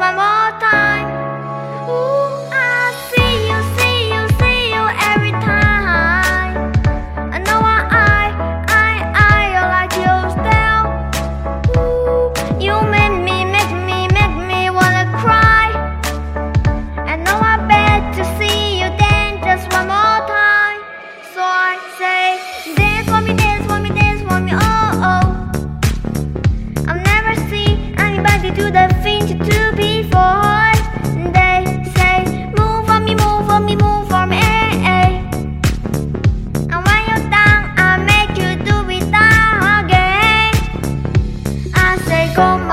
one more time. from